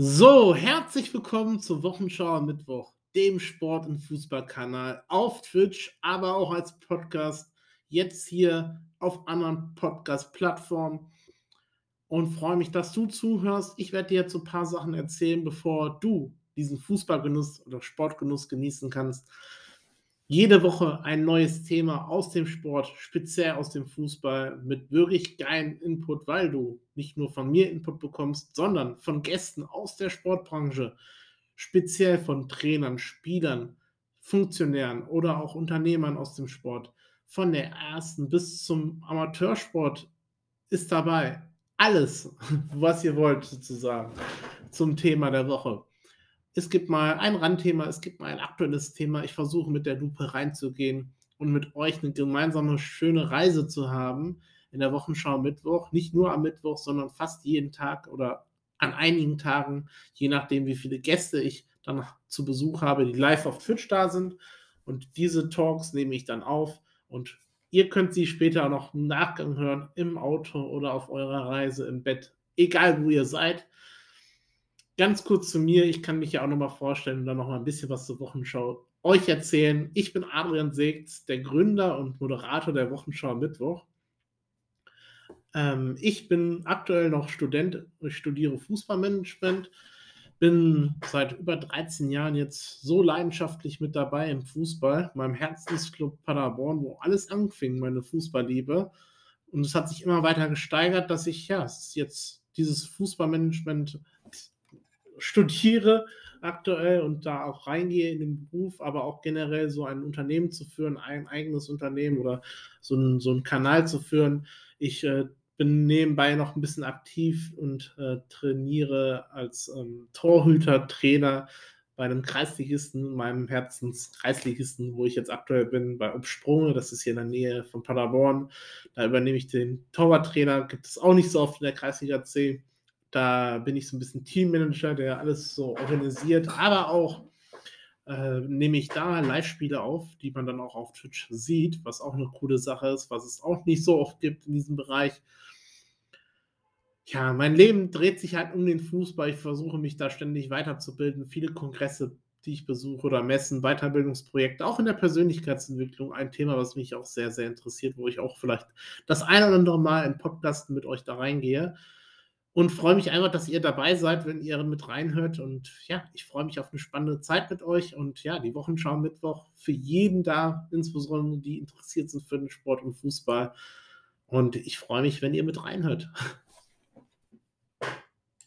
So, herzlich willkommen zur Wochenschau am Mittwoch, dem Sport- und Fußballkanal auf Twitch, aber auch als Podcast, jetzt hier auf anderen Podcast-Plattformen und freue mich, dass du zuhörst. Ich werde dir jetzt so ein paar Sachen erzählen, bevor du diesen Fußballgenuss oder Sportgenuss genießen kannst. Jede Woche ein neues Thema aus dem Sport, speziell aus dem Fußball, mit wirklich geilen Input, weil du nicht nur von mir Input bekommst, sondern von Gästen aus der Sportbranche, speziell von Trainern, Spielern, Funktionären oder auch Unternehmern aus dem Sport. Von der ersten bis zum Amateursport ist dabei. Alles, was ihr wollt, sozusagen, zum Thema der Woche. Es gibt mal ein Randthema, es gibt mal ein aktuelles Thema. Ich versuche mit der Lupe reinzugehen und mit euch eine gemeinsame schöne Reise zu haben in der Wochenschau Mittwoch. Nicht nur am Mittwoch, sondern fast jeden Tag oder an einigen Tagen, je nachdem, wie viele Gäste ich dann zu Besuch habe, die live auf Twitch da sind. Und diese Talks nehme ich dann auf und ihr könnt sie später noch im Nachgang hören, im Auto oder auf eurer Reise im Bett, egal wo ihr seid ganz kurz zu mir. Ich kann mich ja auch nochmal vorstellen und dann nochmal ein bisschen was zur Wochenschau euch erzählen. Ich bin Adrian Segts, der Gründer und Moderator der Wochenschau Mittwoch. Ähm, ich bin aktuell noch Student, ich studiere Fußballmanagement, bin seit über 13 Jahren jetzt so leidenschaftlich mit dabei im Fußball, meinem Herzensclub Paderborn, wo alles anfing, meine Fußballliebe. Und es hat sich immer weiter gesteigert, dass ich ja jetzt dieses Fußballmanagement studiere aktuell und da auch reingehe in den Beruf, aber auch generell so ein Unternehmen zu führen, ein eigenes Unternehmen oder so einen, so einen Kanal zu führen. Ich äh, bin nebenbei noch ein bisschen aktiv und äh, trainiere als ähm, Torhüter, Trainer bei einem Kreisligisten, meinem Herzenskreisligisten, wo ich jetzt aktuell bin, bei Obsprunge, das ist hier in der Nähe von Paderborn. Da übernehme ich den Torwarttrainer, gibt es auch nicht so oft in der Kreisliga C. Da bin ich so ein bisschen Teammanager, der alles so organisiert, aber auch äh, nehme ich da Live-Spiele auf, die man dann auch auf Twitch sieht, was auch eine coole Sache ist, was es auch nicht so oft gibt in diesem Bereich. Ja, mein Leben dreht sich halt um den Fußball. Ich versuche mich da ständig weiterzubilden. Viele Kongresse, die ich besuche oder Messen, Weiterbildungsprojekte, auch in der Persönlichkeitsentwicklung. Ein Thema, was mich auch sehr, sehr interessiert, wo ich auch vielleicht das ein oder andere Mal im Podcast mit euch da reingehe und freue mich einfach, dass ihr dabei seid, wenn ihr mit reinhört. Und ja, ich freue mich auf eine spannende Zeit mit euch. Und ja, die Wochenschau Mittwoch für jeden da, insbesondere die interessiert sind für den Sport und Fußball. Und ich freue mich, wenn ihr mit reinhört.